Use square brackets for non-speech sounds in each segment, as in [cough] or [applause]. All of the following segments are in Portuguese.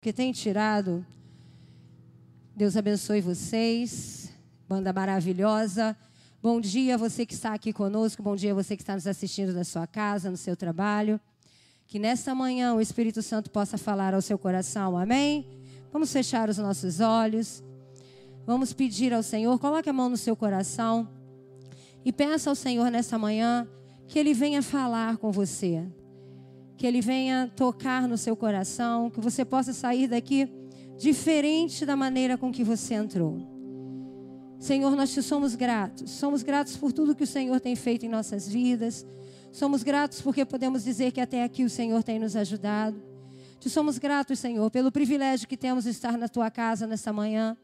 que tem tirado. Deus abençoe vocês. Banda maravilhosa. Bom dia você que está aqui conosco. Bom dia você que está nos assistindo da sua casa, no seu trabalho. Que nesta manhã o Espírito Santo possa falar ao seu coração. Amém? Vamos fechar os nossos olhos. Vamos pedir ao Senhor. Coloque a mão no seu coração. E peça ao Senhor nesta manhã que Ele venha falar com você que Ele venha tocar no seu coração, que você possa sair daqui diferente da maneira com que você entrou. Senhor, nós te somos gratos. Somos gratos por tudo que o Senhor tem feito em nossas vidas. Somos gratos porque podemos dizer que até aqui o Senhor tem nos ajudado. Te somos gratos, Senhor, pelo privilégio que temos de estar na tua casa nesta manhã.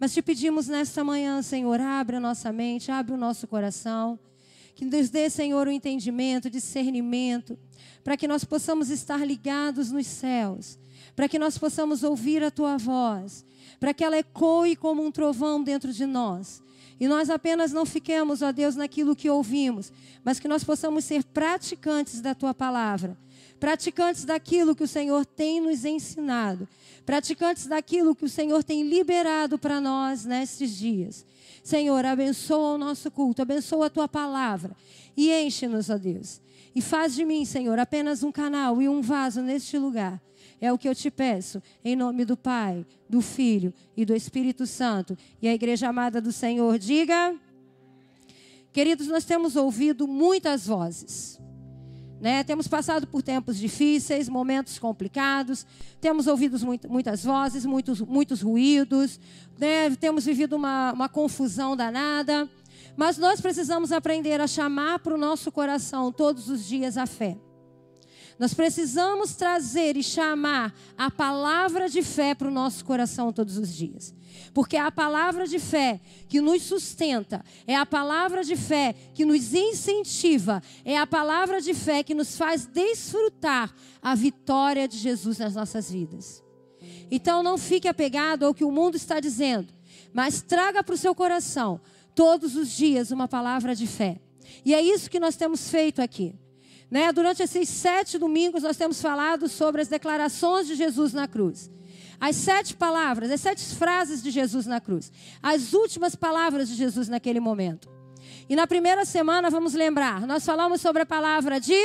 Mas te pedimos nesta manhã, Senhor, abre a nossa mente, abre o nosso coração. Que nos dê, Senhor, o entendimento, discernimento, para que nós possamos estar ligados nos céus, para que nós possamos ouvir a tua voz, para que ela ecoe como um trovão dentro de nós. E nós apenas não fiquemos, ó Deus, naquilo que ouvimos, mas que nós possamos ser praticantes da tua palavra, praticantes daquilo que o Senhor tem nos ensinado, praticantes daquilo que o Senhor tem liberado para nós nestes dias. Senhor, abençoa o nosso culto, abençoa a tua palavra e enche-nos, ó Deus. E faz de mim, Senhor, apenas um canal e um vaso neste lugar. É o que eu te peço, em nome do Pai, do Filho e do Espírito Santo. E a igreja amada do Senhor, diga. Queridos, nós temos ouvido muitas vozes. Né? Temos passado por tempos difíceis, momentos complicados, temos ouvido muito, muitas vozes, muitos, muitos ruídos, né? temos vivido uma, uma confusão danada, mas nós precisamos aprender a chamar para o nosso coração todos os dias a fé. Nós precisamos trazer e chamar a palavra de fé para o nosso coração todos os dias. Porque é a palavra de fé que nos sustenta, é a palavra de fé que nos incentiva, é a palavra de fé que nos faz desfrutar a vitória de Jesus nas nossas vidas. Então não fique apegado ao que o mundo está dizendo, mas traga para o seu coração todos os dias uma palavra de fé. E é isso que nós temos feito aqui. Né? Durante esses sete domingos, nós temos falado sobre as declarações de Jesus na cruz. As sete palavras, as sete frases de Jesus na cruz. As últimas palavras de Jesus naquele momento. E na primeira semana, vamos lembrar, nós falamos sobre a palavra de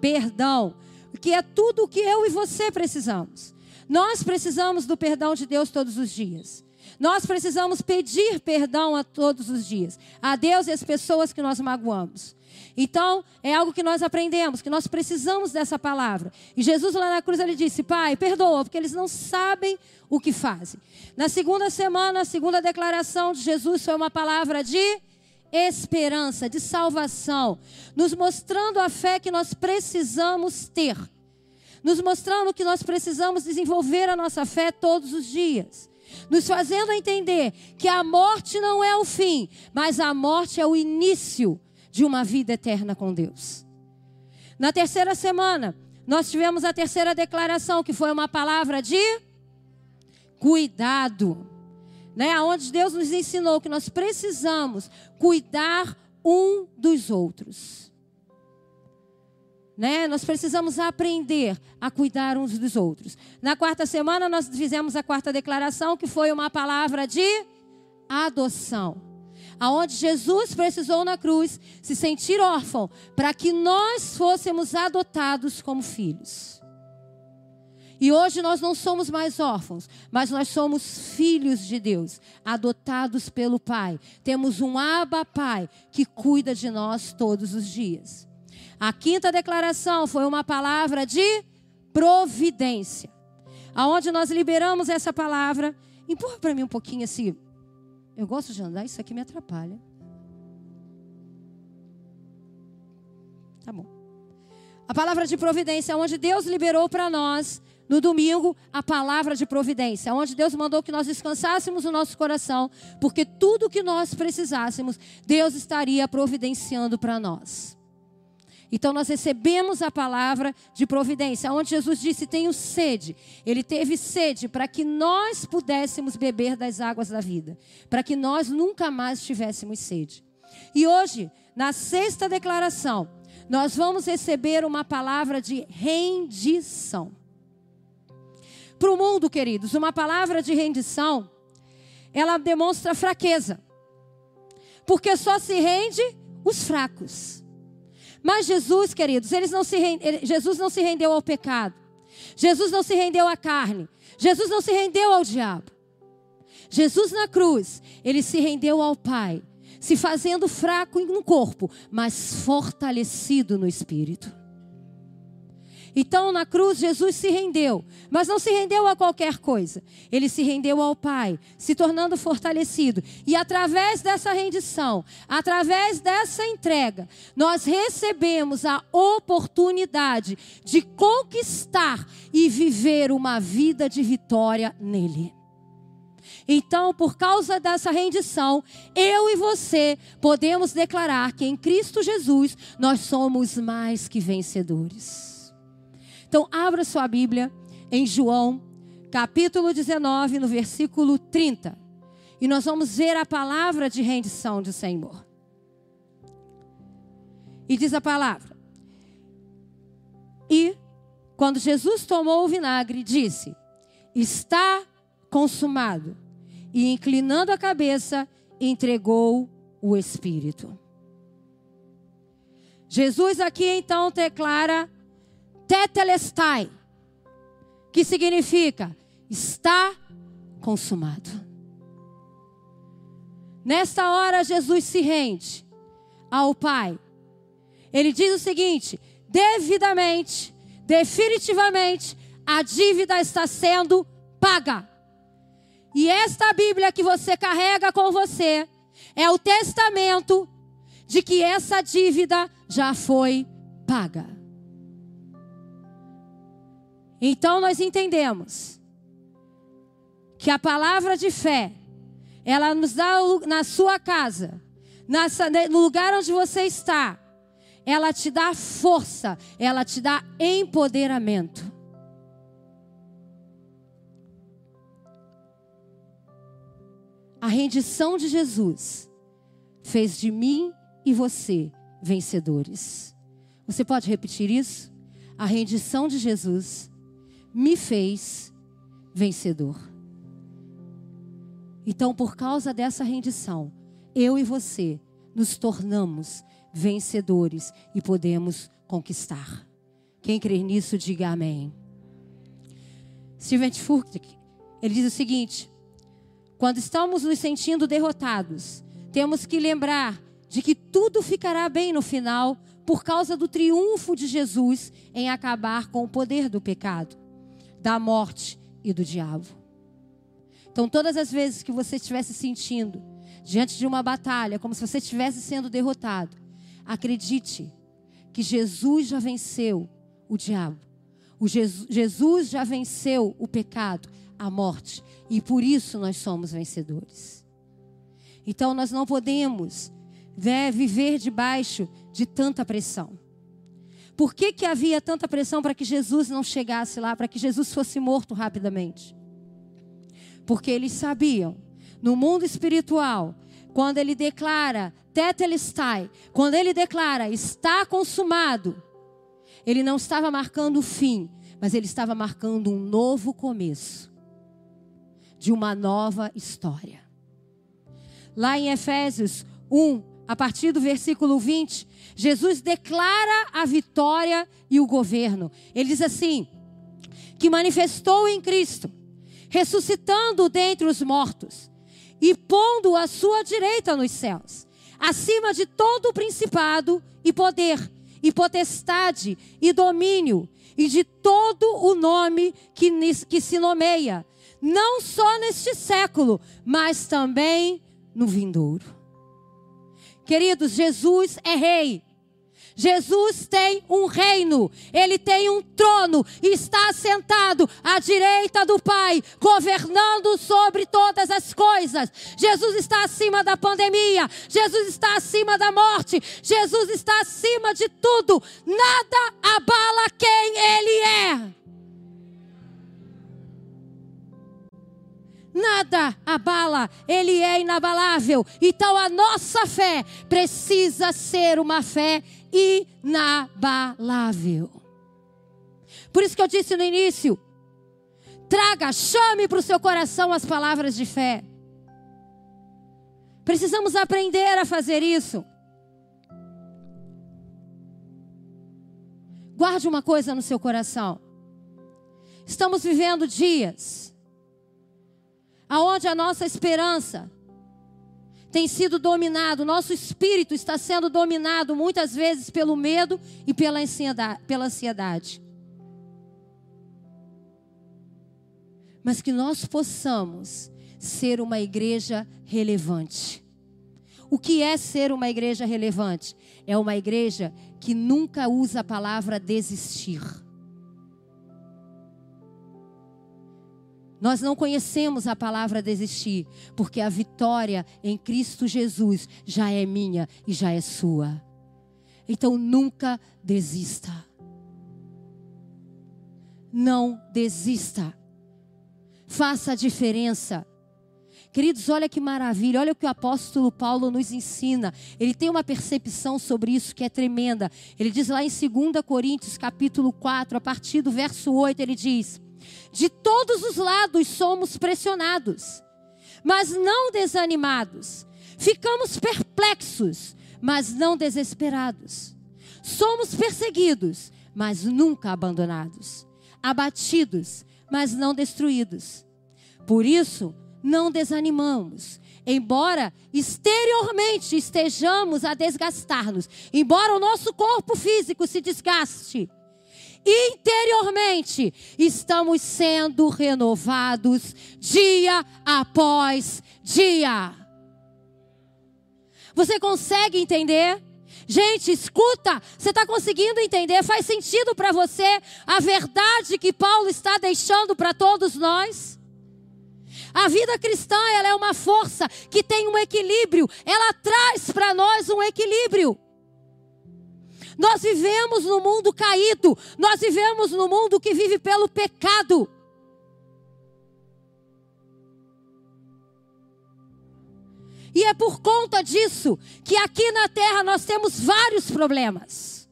perdão, que é tudo o que eu e você precisamos. Nós precisamos do perdão de Deus todos os dias. Nós precisamos pedir perdão a todos os dias, a Deus e as pessoas que nós magoamos. Então, é algo que nós aprendemos, que nós precisamos dessa palavra. E Jesus lá na cruz ele disse: "Pai, perdoa, porque eles não sabem o que fazem". Na segunda semana, a segunda declaração de Jesus foi uma palavra de esperança, de salvação, nos mostrando a fé que nós precisamos ter. Nos mostrando que nós precisamos desenvolver a nossa fé todos os dias nos fazendo entender que a morte não é o fim, mas a morte é o início de uma vida eterna com Deus. Na terceira semana, nós tivemos a terceira declaração, que foi uma palavra de cuidado, né? Onde Deus nos ensinou que nós precisamos cuidar um dos outros. Né? Nós precisamos aprender a cuidar uns dos outros. Na quarta semana, nós fizemos a quarta declaração, que foi uma palavra de adoção aonde Jesus precisou na cruz se sentir órfão, para que nós fôssemos adotados como filhos. E hoje nós não somos mais órfãos, mas nós somos filhos de Deus, adotados pelo Pai. Temos um Abba Pai que cuida de nós todos os dias. A quinta declaração foi uma palavra de providência. Aonde nós liberamos essa palavra. Empurra para mim um pouquinho assim, eu gosto de andar, isso aqui me atrapalha. Tá bom. A palavra de providência, onde Deus liberou para nós no domingo a palavra de providência, onde Deus mandou que nós descansássemos o nosso coração, porque tudo que nós precisássemos, Deus estaria providenciando para nós. Então nós recebemos a palavra de providência, onde Jesus disse: Tenho sede. Ele teve sede para que nós pudéssemos beber das águas da vida, para que nós nunca mais tivéssemos sede. E hoje, na sexta declaração, nós vamos receber uma palavra de rendição. para o mundo, queridos, uma palavra de rendição, ela demonstra fraqueza. Porque só se rende os fracos. Mas Jesus, queridos, eles não se rende, Jesus não se rendeu ao pecado. Jesus não se rendeu à carne. Jesus não se rendeu ao diabo. Jesus na cruz, ele se rendeu ao Pai, se fazendo fraco no corpo, mas fortalecido no espírito. Então, na cruz, Jesus se rendeu, mas não se rendeu a qualquer coisa. Ele se rendeu ao Pai, se tornando fortalecido. E através dessa rendição, através dessa entrega, nós recebemos a oportunidade de conquistar e viver uma vida de vitória nele. Então, por causa dessa rendição, eu e você podemos declarar que em Cristo Jesus nós somos mais que vencedores. Então, abra sua Bíblia em João, capítulo 19, no versículo 30. E nós vamos ver a palavra de rendição do Senhor. E diz a palavra: E quando Jesus tomou o vinagre, disse: Está consumado. E inclinando a cabeça, entregou o Espírito. Jesus aqui então declara tetelestai, que significa está consumado. Nesta hora, Jesus se rende ao Pai. Ele diz o seguinte: devidamente, definitivamente, a dívida está sendo paga. E esta Bíblia que você carrega com você é o testamento de que essa dívida já foi paga. Então nós entendemos que a palavra de fé, ela nos dá na sua casa, no lugar onde você está, ela te dá força, ela te dá empoderamento. A rendição de Jesus fez de mim e você vencedores. Você pode repetir isso? A rendição de Jesus me fez vencedor. Então, por causa dessa rendição, eu e você nos tornamos vencedores e podemos conquistar. Quem crer nisso, diga amém. Steven Furtick, ele diz o seguinte: quando estamos nos sentindo derrotados, temos que lembrar de que tudo ficará bem no final por causa do triunfo de Jesus em acabar com o poder do pecado da morte e do diabo. Então, todas as vezes que você estiver se sentindo diante de uma batalha, como se você estivesse sendo derrotado, acredite que Jesus já venceu o diabo. O Jesus, Jesus já venceu o pecado, a morte, e por isso nós somos vencedores. Então, nós não podemos né, viver debaixo de tanta pressão. Por que, que havia tanta pressão para que Jesus não chegasse lá, para que Jesus fosse morto rapidamente? Porque eles sabiam, no mundo espiritual, quando ele declara tetelestai, quando ele declara está consumado, ele não estava marcando o fim, mas ele estava marcando um novo começo de uma nova história. Lá em Efésios 1, a partir do versículo 20, Jesus declara a vitória e o governo. Ele diz assim: que manifestou em Cristo, ressuscitando dentre os mortos e pondo a sua direita nos céus, acima de todo o principado e poder, e potestade e domínio, e de todo o nome que, que se nomeia, não só neste século, mas também no vindouro. Queridos, Jesus é rei. Jesus tem um reino, ele tem um trono está sentado à direita do Pai, governando sobre todas as coisas. Jesus está acima da pandemia, Jesus está acima da morte, Jesus está acima de tudo. Nada abala quem ele é. Nada abala, ele é inabalável. Então a nossa fé precisa ser uma fé inabalável. Por isso que eu disse no início: Traga, chame para o seu coração as palavras de fé. Precisamos aprender a fazer isso. Guarde uma coisa no seu coração. Estamos vivendo dias aonde a nossa esperança tem sido dominado, nosso espírito está sendo dominado muitas vezes pelo medo e pela ansiedade. Mas que nós possamos ser uma igreja relevante. O que é ser uma igreja relevante? É uma igreja que nunca usa a palavra desistir. Nós não conhecemos a palavra desistir, porque a vitória em Cristo Jesus já é minha e já é sua. Então nunca desista. Não desista. Faça a diferença. Queridos, olha que maravilha, olha o que o apóstolo Paulo nos ensina. Ele tem uma percepção sobre isso que é tremenda. Ele diz lá em 2 Coríntios, capítulo 4, a partir do verso 8, ele diz: de todos os lados somos pressionados, mas não desanimados. Ficamos perplexos, mas não desesperados. Somos perseguidos, mas nunca abandonados. Abatidos, mas não destruídos. Por isso, não desanimamos. Embora exteriormente estejamos a desgastar-nos, embora o nosso corpo físico se desgaste, interiormente estamos sendo renovados dia após dia. Você consegue entender? Gente, escuta, você está conseguindo entender? Faz sentido para você a verdade que Paulo está deixando para todos nós? A vida cristã ela é uma força que tem um equilíbrio, ela traz para nós um equilíbrio. Nós vivemos no mundo caído, nós vivemos no mundo que vive pelo pecado. E é por conta disso que aqui na terra nós temos vários problemas.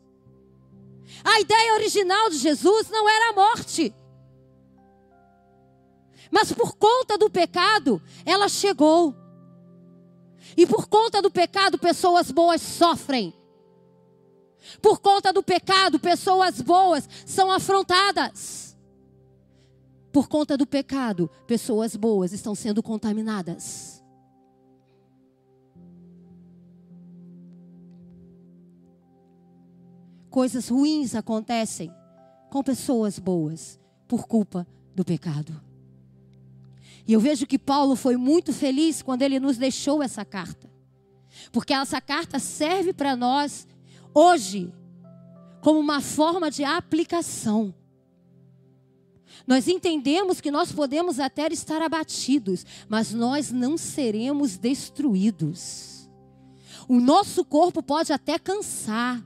A ideia original de Jesus não era a morte. Mas por conta do pecado, ela chegou. E por conta do pecado, pessoas boas sofrem. Por conta do pecado, pessoas boas são afrontadas. Por conta do pecado, pessoas boas estão sendo contaminadas. Coisas ruins acontecem com pessoas boas por culpa do pecado. E eu vejo que Paulo foi muito feliz quando ele nos deixou essa carta. Porque essa carta serve para nós hoje como uma forma de aplicação. Nós entendemos que nós podemos até estar abatidos, mas nós não seremos destruídos. O nosso corpo pode até cansar,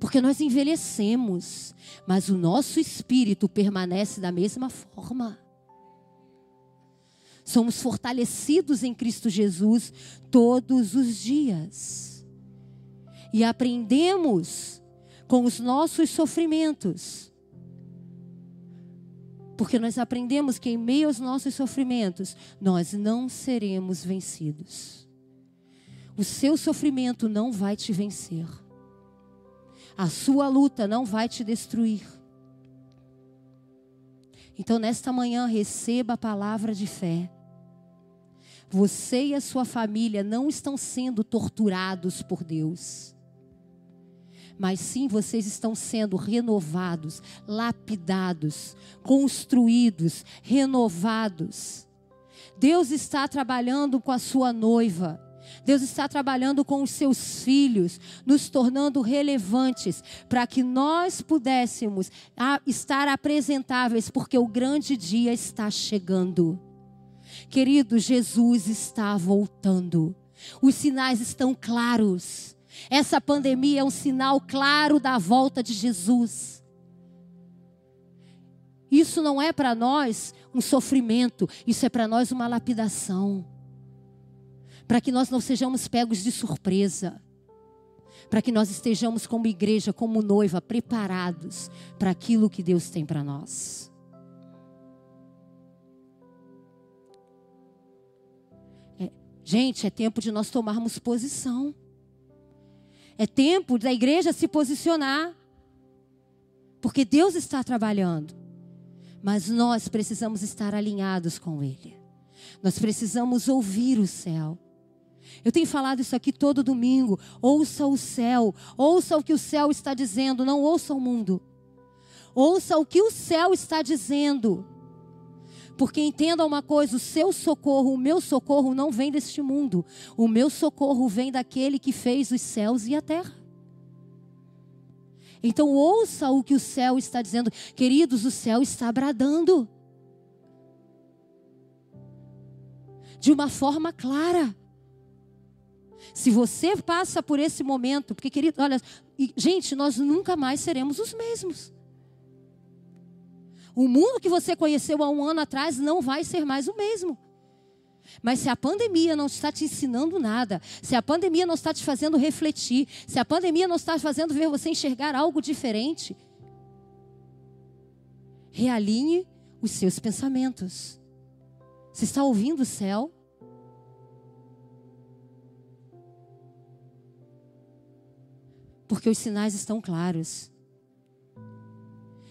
porque nós envelhecemos, mas o nosso espírito permanece da mesma forma. Somos fortalecidos em Cristo Jesus todos os dias e aprendemos com os nossos sofrimentos. Porque nós aprendemos que em meio aos nossos sofrimentos, nós não seremos vencidos. O seu sofrimento não vai te vencer. A sua luta não vai te destruir. Então, nesta manhã, receba a palavra de fé. Você e a sua família não estão sendo torturados por Deus mas sim vocês estão sendo renovados, lapidados, construídos, renovados. Deus está trabalhando com a sua noiva. Deus está trabalhando com os seus filhos, nos tornando relevantes, para que nós pudéssemos estar apresentáveis, porque o grande dia está chegando. Querido, Jesus está voltando. Os sinais estão claros. Essa pandemia é um sinal claro da volta de Jesus. Isso não é para nós um sofrimento, isso é para nós uma lapidação. Para que nós não sejamos pegos de surpresa. Para que nós estejamos como igreja, como noiva, preparados para aquilo que Deus tem para nós. É, gente, é tempo de nós tomarmos posição. É tempo da igreja se posicionar. Porque Deus está trabalhando. Mas nós precisamos estar alinhados com Ele. Nós precisamos ouvir o céu. Eu tenho falado isso aqui todo domingo. Ouça o céu. Ouça o que o céu está dizendo. Não ouça o mundo. Ouça o que o céu está dizendo. Porque entenda uma coisa: o seu socorro, o meu socorro não vem deste mundo. O meu socorro vem daquele que fez os céus e a terra. Então ouça o que o céu está dizendo. Queridos, o céu está bradando. De uma forma clara. Se você passa por esse momento, porque querido, olha, gente, nós nunca mais seremos os mesmos. O mundo que você conheceu há um ano atrás não vai ser mais o mesmo. Mas se a pandemia não está te ensinando nada, se a pandemia não está te fazendo refletir, se a pandemia não está fazendo ver você enxergar algo diferente, realinhe os seus pensamentos. Você está ouvindo o céu? Porque os sinais estão claros.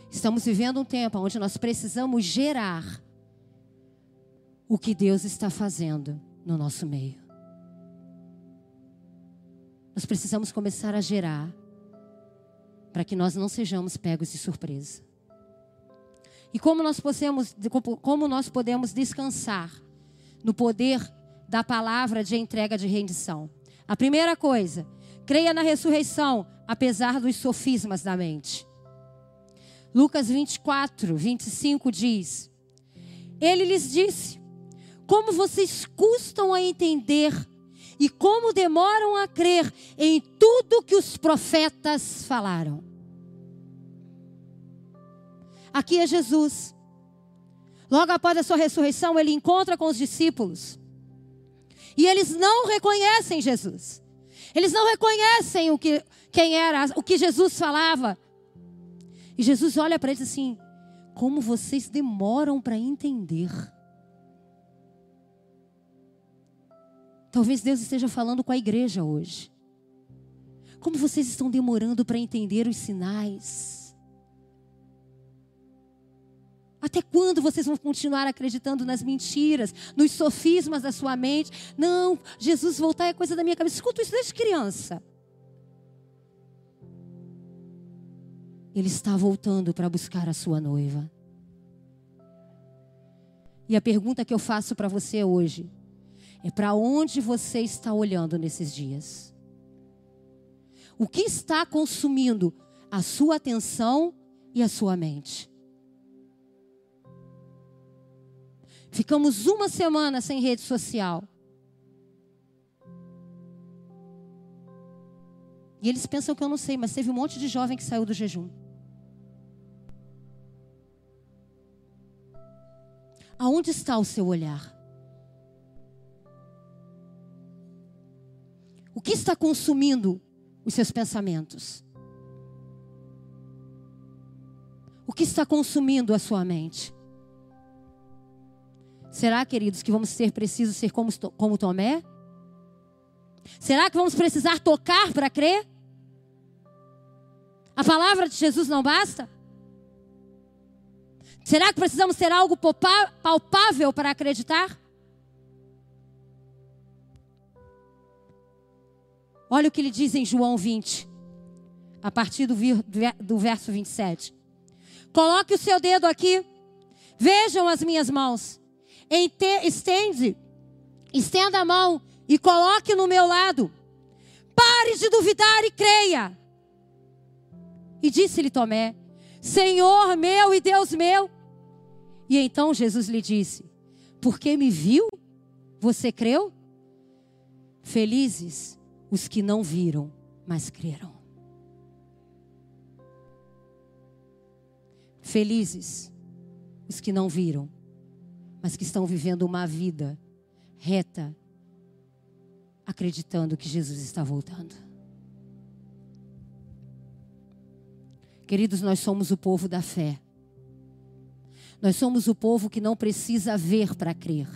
Estamos vivendo um tempo onde nós precisamos gerar o que Deus está fazendo no nosso meio. Nós precisamos começar a gerar para que nós não sejamos pegos de surpresa. E como nós podemos, como nós podemos descansar no poder da palavra de entrega de rendição? A primeira coisa, creia na ressurreição, apesar dos sofismas da mente. Lucas 24, 25 diz: Ele lhes disse: Como vocês custam a entender e como demoram a crer em tudo que os profetas falaram. Aqui é Jesus. Logo após a sua ressurreição, ele encontra com os discípulos. E eles não reconhecem Jesus. Eles não reconhecem o que, quem era, o que Jesus falava. E Jesus olha para eles assim: como vocês demoram para entender. Talvez Deus esteja falando com a igreja hoje. Como vocês estão demorando para entender os sinais? Até quando vocês vão continuar acreditando nas mentiras, nos sofismas da sua mente? Não, Jesus voltar é coisa da minha cabeça. Escuto isso desde criança. Ele está voltando para buscar a sua noiva. E a pergunta que eu faço para você hoje é: para onde você está olhando nesses dias? O que está consumindo a sua atenção e a sua mente? Ficamos uma semana sem rede social. E eles pensam que eu não sei, mas teve um monte de jovem que saiu do jejum. Aonde está o seu olhar? O que está consumindo os seus pensamentos? O que está consumindo a sua mente? Será, queridos, que vamos ser precisos ser como, como Tomé? Será que vamos precisar tocar para crer? A palavra de Jesus não basta? Será que precisamos ter algo palpável para acreditar? Olha o que ele diz em João 20, a partir do, do verso 27. Coloque o seu dedo aqui, vejam as minhas mãos. Estende, estenda a mão e coloque no meu lado. Pare de duvidar e creia. E disse-lhe Tomé: Senhor meu e Deus meu. E então Jesus lhe disse: Porque me viu, você creu? Felizes os que não viram, mas creram. Felizes os que não viram, mas que estão vivendo uma vida reta, acreditando que Jesus está voltando. Queridos, nós somos o povo da fé. Nós somos o povo que não precisa ver para crer.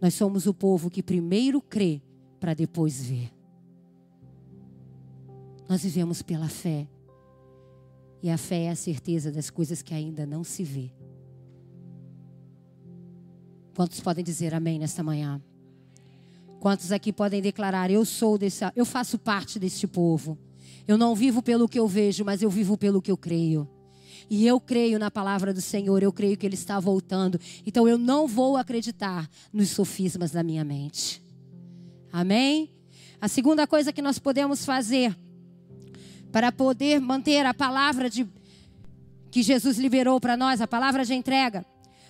Nós somos o povo que primeiro crê para depois ver. Nós vivemos pela fé. E a fé é a certeza das coisas que ainda não se vê. Quantos podem dizer amém nesta manhã? Quantos aqui podem declarar eu sou desse, eu faço parte deste povo. Eu não vivo pelo que eu vejo, mas eu vivo pelo que eu creio. E eu creio na palavra do Senhor, eu creio que Ele está voltando. Então eu não vou acreditar nos sofismas da minha mente. Amém? A segunda coisa que nós podemos fazer para poder manter a palavra de, que Jesus liberou para nós, a palavra de entrega,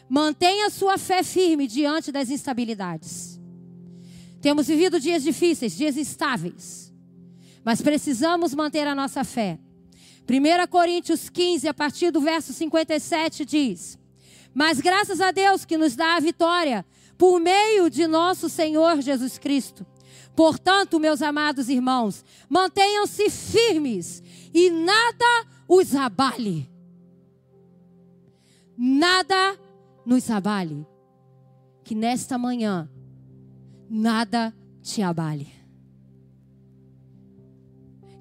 mantenha sua fé firme diante das instabilidades. Temos vivido dias difíceis, dias instáveis, mas precisamos manter a nossa fé. 1 Coríntios 15, a partir do verso 57, diz: Mas graças a Deus que nos dá a vitória por meio de nosso Senhor Jesus Cristo. Portanto, meus amados irmãos, mantenham-se firmes e nada os abale. Nada nos abale. Que nesta manhã, nada te abale.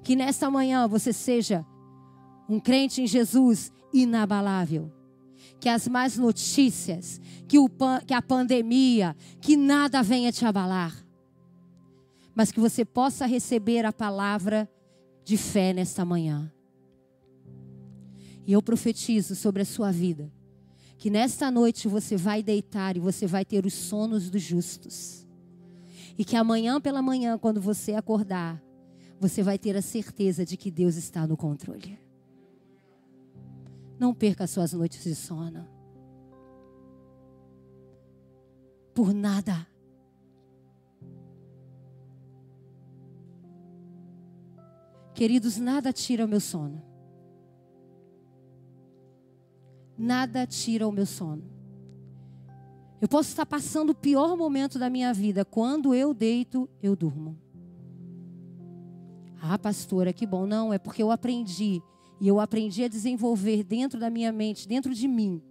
Que nesta manhã você seja um crente em Jesus inabalável. Que as más notícias, que, o, que a pandemia, que nada venha te abalar. Mas que você possa receber a palavra de fé nesta manhã. E eu profetizo sobre a sua vida. Que nesta noite você vai deitar e você vai ter os sonos dos justos. E que amanhã pela manhã, quando você acordar, você vai ter a certeza de que Deus está no controle. Não perca suas noites de sono. Por nada. Queridos, nada tira o meu sono. Nada tira o meu sono. Eu posso estar passando o pior momento da minha vida. Quando eu deito, eu durmo. Ah, pastora, que bom. Não, é porque eu aprendi e eu aprendi a desenvolver dentro da minha mente, dentro de mim,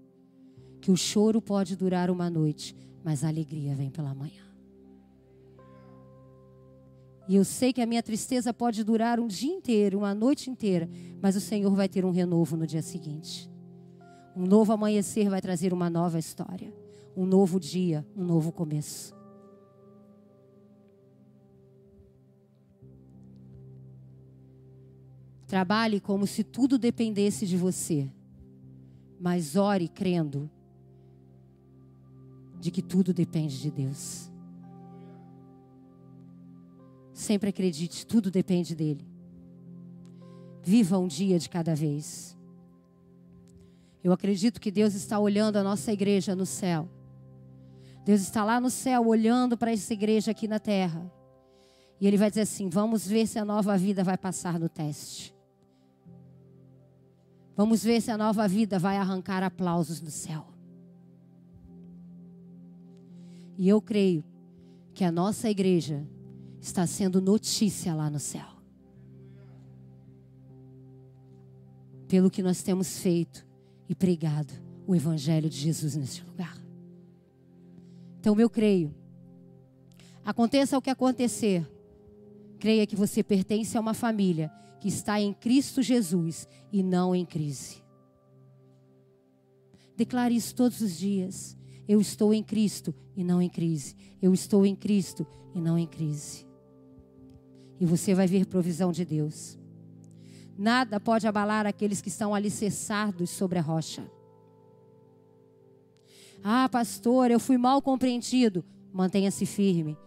que o choro pode durar uma noite, mas a alegria vem pela manhã. E eu sei que a minha tristeza pode durar um dia inteiro, uma noite inteira, mas o Senhor vai ter um renovo no dia seguinte. Um novo amanhecer vai trazer uma nova história, um novo dia, um novo começo. Trabalhe como se tudo dependesse de você, mas ore crendo de que tudo depende de Deus. Sempre acredite, tudo depende dele. Viva um dia de cada vez. Eu acredito que Deus está olhando a nossa igreja no céu. Deus está lá no céu olhando para essa igreja aqui na terra. E Ele vai dizer assim: vamos ver se a nova vida vai passar no teste. Vamos ver se a nova vida vai arrancar aplausos do céu. E eu creio que a nossa igreja está sendo notícia lá no céu. Pelo que nós temos feito e pregado o Evangelho de Jesus neste lugar. Então eu creio. Aconteça o que acontecer, creia que você pertence a uma família que está em Cristo Jesus e não em crise. Declare isso todos os dias. Eu estou em Cristo e não em crise. Eu estou em Cristo e não em crise. E você vai ver provisão de Deus. Nada pode abalar aqueles que estão alicerçados sobre a rocha. Ah, pastor, eu fui mal compreendido. Mantenha-se firme.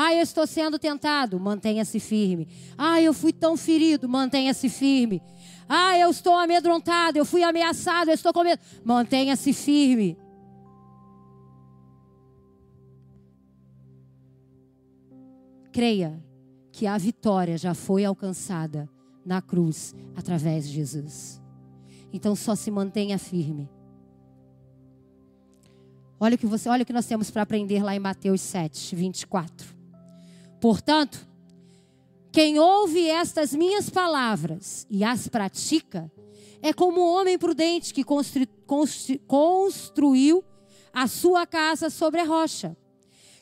Ah, eu estou sendo tentado, mantenha-se firme. Ah, eu fui tão ferido, mantenha-se firme. Ah, eu estou amedrontado, eu fui ameaçado, eu estou com medo. Mantenha-se firme. Creia que a vitória já foi alcançada na cruz através de Jesus. Então só se mantenha firme. Olha o que você, olha o que nós temos para aprender lá em Mateus 7, 24. Portanto, quem ouve estas minhas palavras e as pratica, é como um homem prudente que constru, constru, construiu a sua casa sobre a rocha.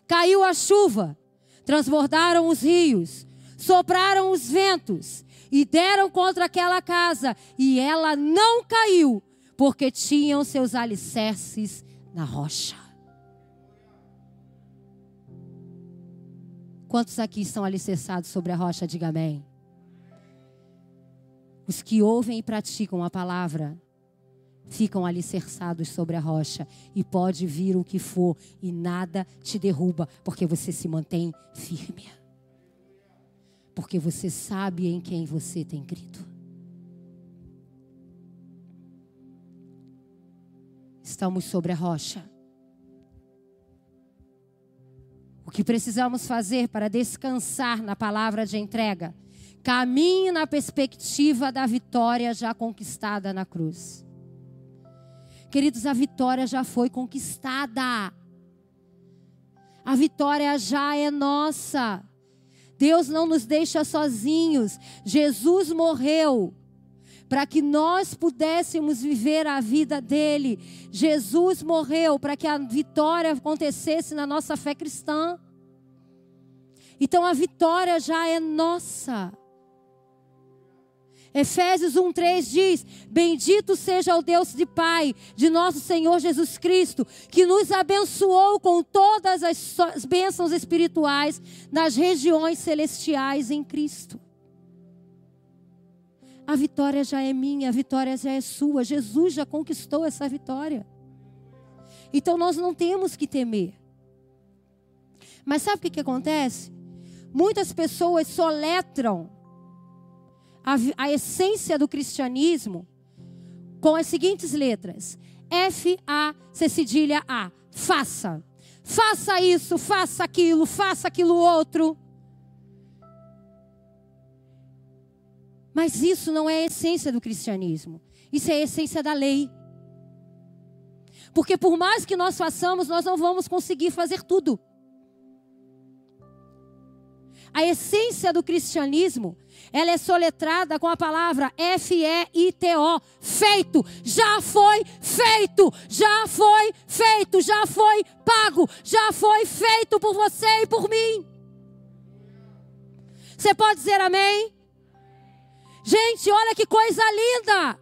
Caiu a chuva, transbordaram os rios, sopraram os ventos e deram contra aquela casa, e ela não caiu, porque tinham seus alicerces na rocha. Quantos aqui estão alicerçados sobre a rocha? Diga amém. Os que ouvem e praticam a palavra ficam alicerçados sobre a rocha e pode vir o que for e nada te derruba, porque você se mantém firme. Porque você sabe em quem você tem crido. Estamos sobre a rocha. Que precisamos fazer para descansar na palavra de entrega? Caminhe na perspectiva da vitória já conquistada na cruz. Queridos, a vitória já foi conquistada. A vitória já é nossa. Deus não nos deixa sozinhos. Jesus morreu para que nós pudéssemos viver a vida dele. Jesus morreu para que a vitória acontecesse na nossa fé cristã. Então a vitória já é nossa. Efésios 1:3 diz: Bendito seja o Deus de Pai de nosso Senhor Jesus Cristo, que nos abençoou com todas as bênçãos espirituais nas regiões celestiais em Cristo. A vitória já é minha, a vitória já é sua. Jesus já conquistou essa vitória. Então nós não temos que temer. Mas sabe o que, que acontece? Muitas pessoas soletram a, a essência do cristianismo com as seguintes letras: F, A, C cedilha A. Faça. Faça isso, faça aquilo, faça aquilo outro. Mas isso não é a essência do cristianismo. Isso é a essência da lei. Porque por mais que nós façamos, nós não vamos conseguir fazer tudo. A essência do cristianismo ela é soletrada com a palavra F-E-I-T-O. Feito, já foi feito, já foi feito, já foi pago, já foi feito por você e por mim. Você pode dizer amém? Gente, olha que coisa linda!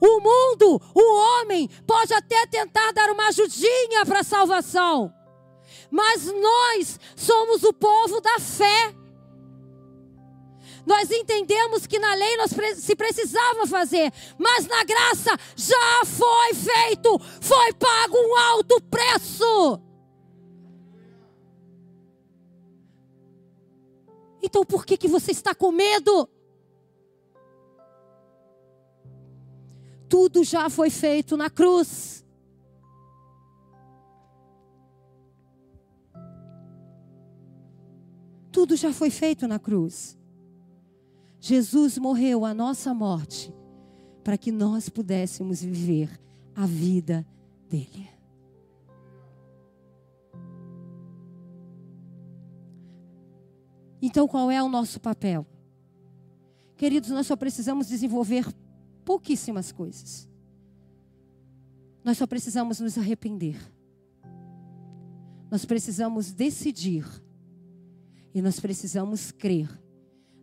O mundo, o homem, pode até tentar dar uma ajudinha para a salvação, mas nós somos o povo da fé. Nós entendemos que na lei nós se precisava fazer, mas na graça já foi feito, foi pago um alto preço. Então por que que você está com medo? Tudo já foi feito na cruz. Tudo já foi feito na cruz. Jesus morreu a nossa morte para que nós pudéssemos viver a vida dele. Então, qual é o nosso papel? Queridos, nós só precisamos desenvolver pouquíssimas coisas. Nós só precisamos nos arrepender. Nós precisamos decidir. E nós precisamos crer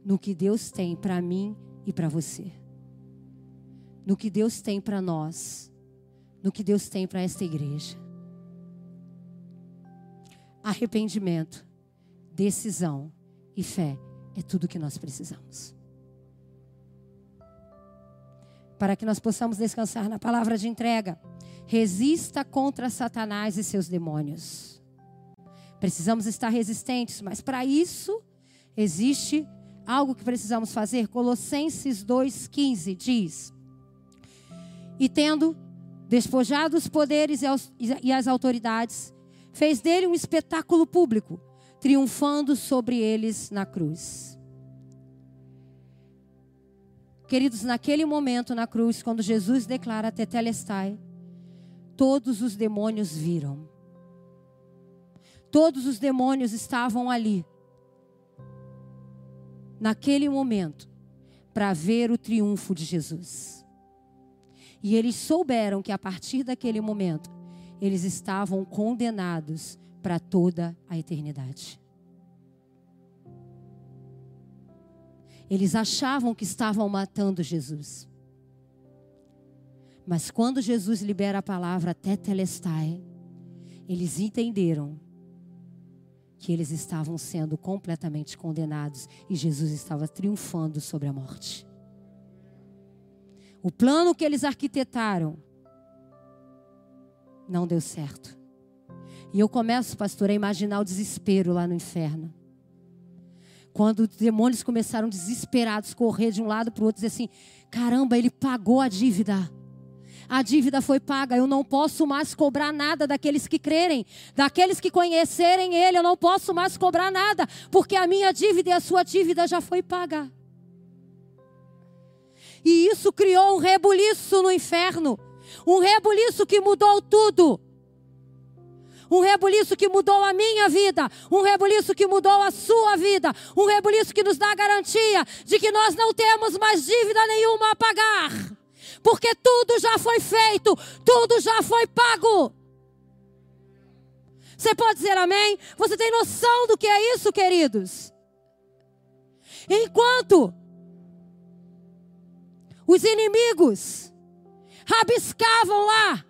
no que Deus tem para mim e para você. No que Deus tem para nós. No que Deus tem para esta igreja. Arrependimento, decisão e fé é tudo que nós precisamos. Para que nós possamos descansar na palavra de entrega, resista contra Satanás e seus demônios. Precisamos estar resistentes, mas para isso existe algo que precisamos fazer? Colossenses 2,15 diz: E tendo despojado os poderes e as autoridades, fez dele um espetáculo público, triunfando sobre eles na cruz. Queridos, naquele momento na cruz, quando Jesus declara Tetelestai, todos os demônios viram. Todos os demônios estavam ali naquele momento para ver o triunfo de Jesus. E eles souberam que a partir daquele momento eles estavam condenados para toda a eternidade. Eles achavam que estavam matando Jesus. Mas quando Jesus libera a palavra tetelestai, eles entenderam que eles estavam sendo completamente condenados e Jesus estava triunfando sobre a morte. O plano que eles arquitetaram não deu certo. E eu começo, pastor, a imaginar o desespero lá no inferno. Quando os demônios começaram desesperados correr de um lado para o outro, dizer assim: caramba, ele pagou a dívida. A dívida foi paga, eu não posso mais cobrar nada daqueles que crerem, daqueles que conhecerem Ele, eu não posso mais cobrar nada, porque a minha dívida e a sua dívida já foi paga. E isso criou um rebuliço no inferno, um rebuliço que mudou tudo. Um rebuliço que mudou a minha vida, um rebuliço que mudou a sua vida, um rebuliço que nos dá a garantia de que nós não temos mais dívida nenhuma a pagar porque tudo já foi feito, tudo já foi pago. Você pode dizer amém? Você tem noção do que é isso, queridos? Enquanto os inimigos rabiscavam lá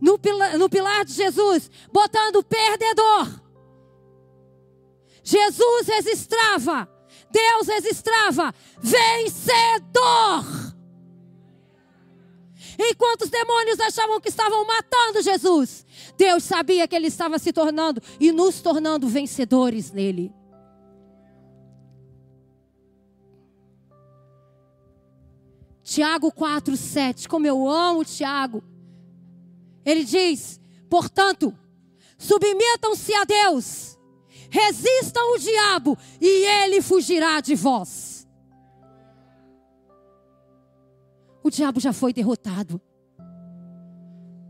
no pilar, no pilar de Jesus, botando perdedor. Jesus registrava, Deus registrava vencedor. Enquanto os demônios achavam que estavam matando Jesus, Deus sabia que ele estava se tornando e nos tornando vencedores nele. Tiago 4, 7. Como eu amo Tiago. Ele diz: portanto, submetam-se a Deus, resistam o diabo e ele fugirá de vós. O diabo já foi derrotado.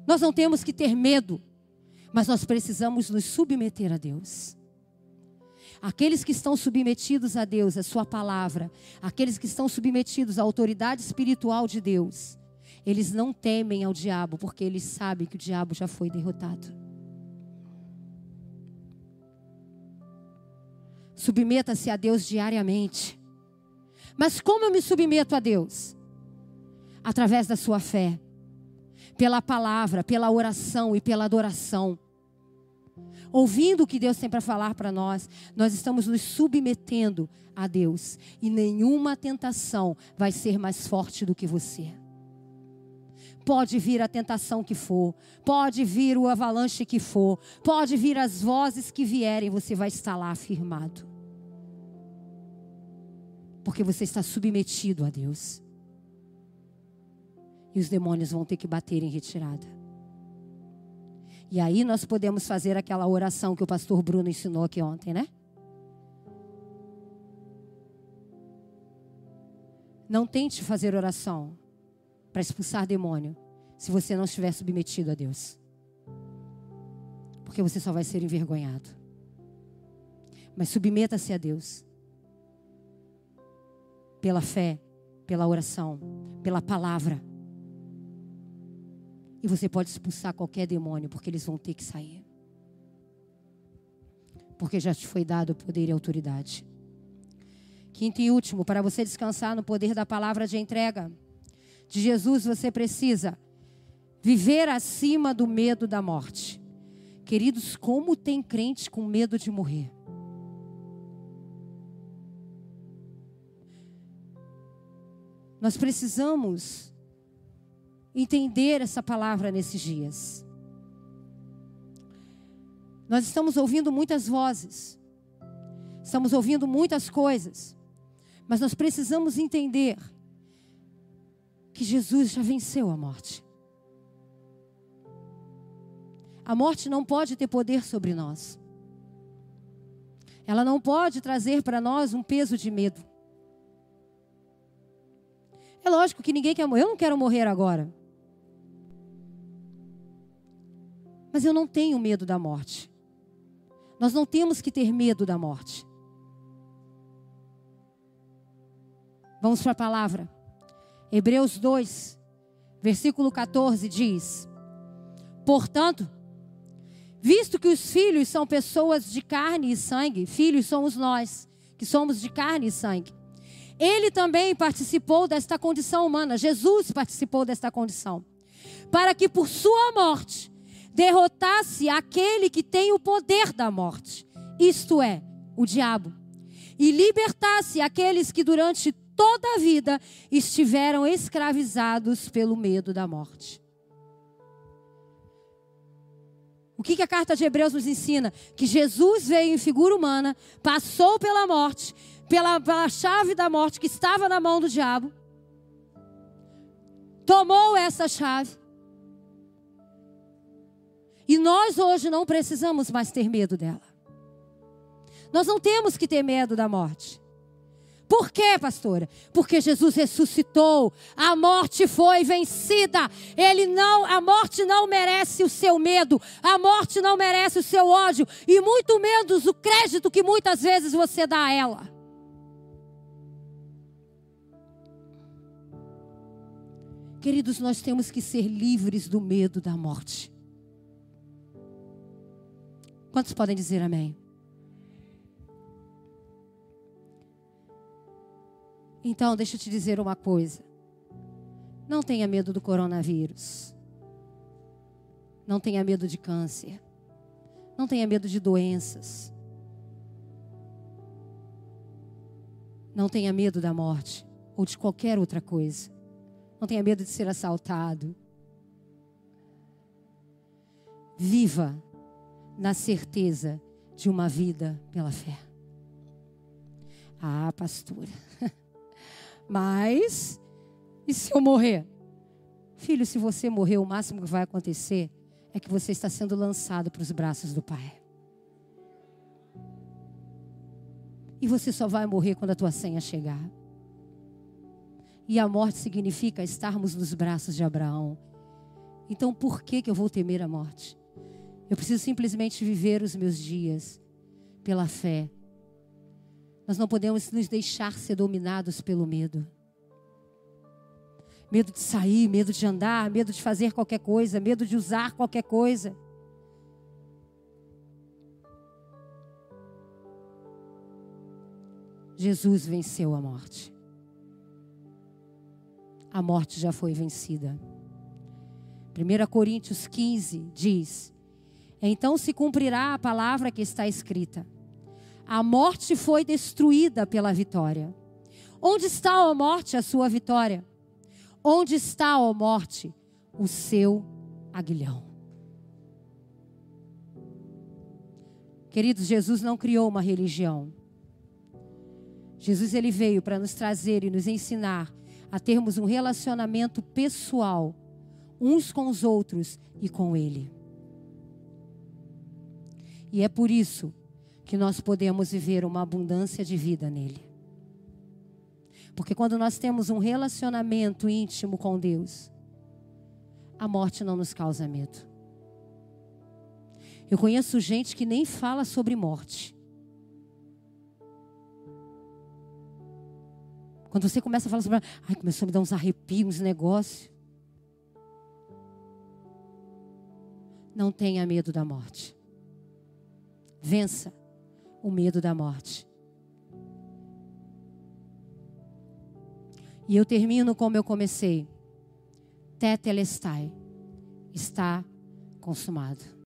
Nós não temos que ter medo, mas nós precisamos nos submeter a Deus. Aqueles que estão submetidos a Deus, a Sua palavra, aqueles que estão submetidos à autoridade espiritual de Deus, eles não temem ao diabo, porque eles sabem que o diabo já foi derrotado. Submeta-se a Deus diariamente. Mas como eu me submeto a Deus? Através da sua fé, pela palavra, pela oração e pela adoração. Ouvindo o que Deus tem para falar para nós, nós estamos nos submetendo a Deus e nenhuma tentação vai ser mais forte do que você. Pode vir a tentação que for, pode vir o avalanche que for, pode vir as vozes que vierem, você vai estar lá afirmado. Porque você está submetido a Deus e os demônios vão ter que bater em retirada. E aí nós podemos fazer aquela oração que o pastor Bruno ensinou aqui ontem, né? Não tente fazer oração para expulsar demônio se você não estiver submetido a Deus. Porque você só vai ser envergonhado. Mas submeta-se a Deus. Pela fé, pela oração, pela palavra. E você pode expulsar qualquer demônio, porque eles vão ter que sair. Porque já te foi dado poder e autoridade. Quinto e último, para você descansar no poder da palavra de entrega de Jesus, você precisa viver acima do medo da morte. Queridos, como tem crente com medo de morrer? Nós precisamos entender essa palavra nesses dias. Nós estamos ouvindo muitas vozes, estamos ouvindo muitas coisas, mas nós precisamos entender que Jesus já venceu a morte. A morte não pode ter poder sobre nós. Ela não pode trazer para nós um peso de medo. É lógico que ninguém quer morrer. Eu não quero morrer agora. Mas eu não tenho medo da morte. Nós não temos que ter medo da morte. Vamos para a palavra. Hebreus 2, versículo 14 diz: Portanto, Visto que os filhos são pessoas de carne e sangue, filhos somos nós, que somos de carne e sangue. Ele também participou desta condição humana, Jesus participou desta condição, para que por sua morte derrotasse aquele que tem o poder da morte, isto é, o diabo, e libertasse aqueles que durante toda a vida estiveram escravizados pelo medo da morte. O que, a carta de Hebreus nos ensina? Que Jesus veio em figura humana, passou pela morte, pela, pela chave da morte que estava na mão do diabo, tomou essa chave. E nós hoje não precisamos mais ter medo dela. Nós não temos que ter medo da morte. Por quê, pastora? Porque Jesus ressuscitou, a morte foi vencida. Ele não, a morte não merece o seu medo, a morte não merece o seu ódio e muito menos o crédito que muitas vezes você dá a ela. Queridos, nós temos que ser livres do medo da morte. Quantos podem dizer amém? Então, deixa eu te dizer uma coisa. Não tenha medo do coronavírus. Não tenha medo de câncer. Não tenha medo de doenças. Não tenha medo da morte ou de qualquer outra coisa. Não tenha medo de ser assaltado. Viva na certeza de uma vida pela fé. Ah, pastora. [laughs] Mas, e se eu morrer? Filho, se você morrer, o máximo que vai acontecer é que você está sendo lançado para os braços do Pai. E você só vai morrer quando a tua senha chegar. E a morte significa estarmos nos braços de Abraão. Então por que, que eu vou temer a morte? Eu preciso simplesmente viver os meus dias pela fé. Nós não podemos nos deixar ser dominados pelo medo. Medo de sair, medo de andar, medo de fazer qualquer coisa, medo de usar qualquer coisa. Jesus venceu a morte a morte já foi vencida. 1 Coríntios 15 diz: Então se cumprirá a palavra que está escrita: A morte foi destruída pela vitória. Onde está, a morte, a sua vitória? Onde está, a morte, o seu aguilhão? Queridos, Jesus não criou uma religião. Jesus ele veio para nos trazer e nos ensinar a termos um relacionamento pessoal uns com os outros e com Ele. E é por isso que nós podemos viver uma abundância de vida nele. Porque quando nós temos um relacionamento íntimo com Deus, a morte não nos causa medo. Eu conheço gente que nem fala sobre morte. Quando você começa a falar sobre. Ai, começou a me dar uns arrepios, uns negócios. Não tenha medo da morte. Vença o medo da morte. E eu termino como eu comecei. Tetelestai. Está consumado.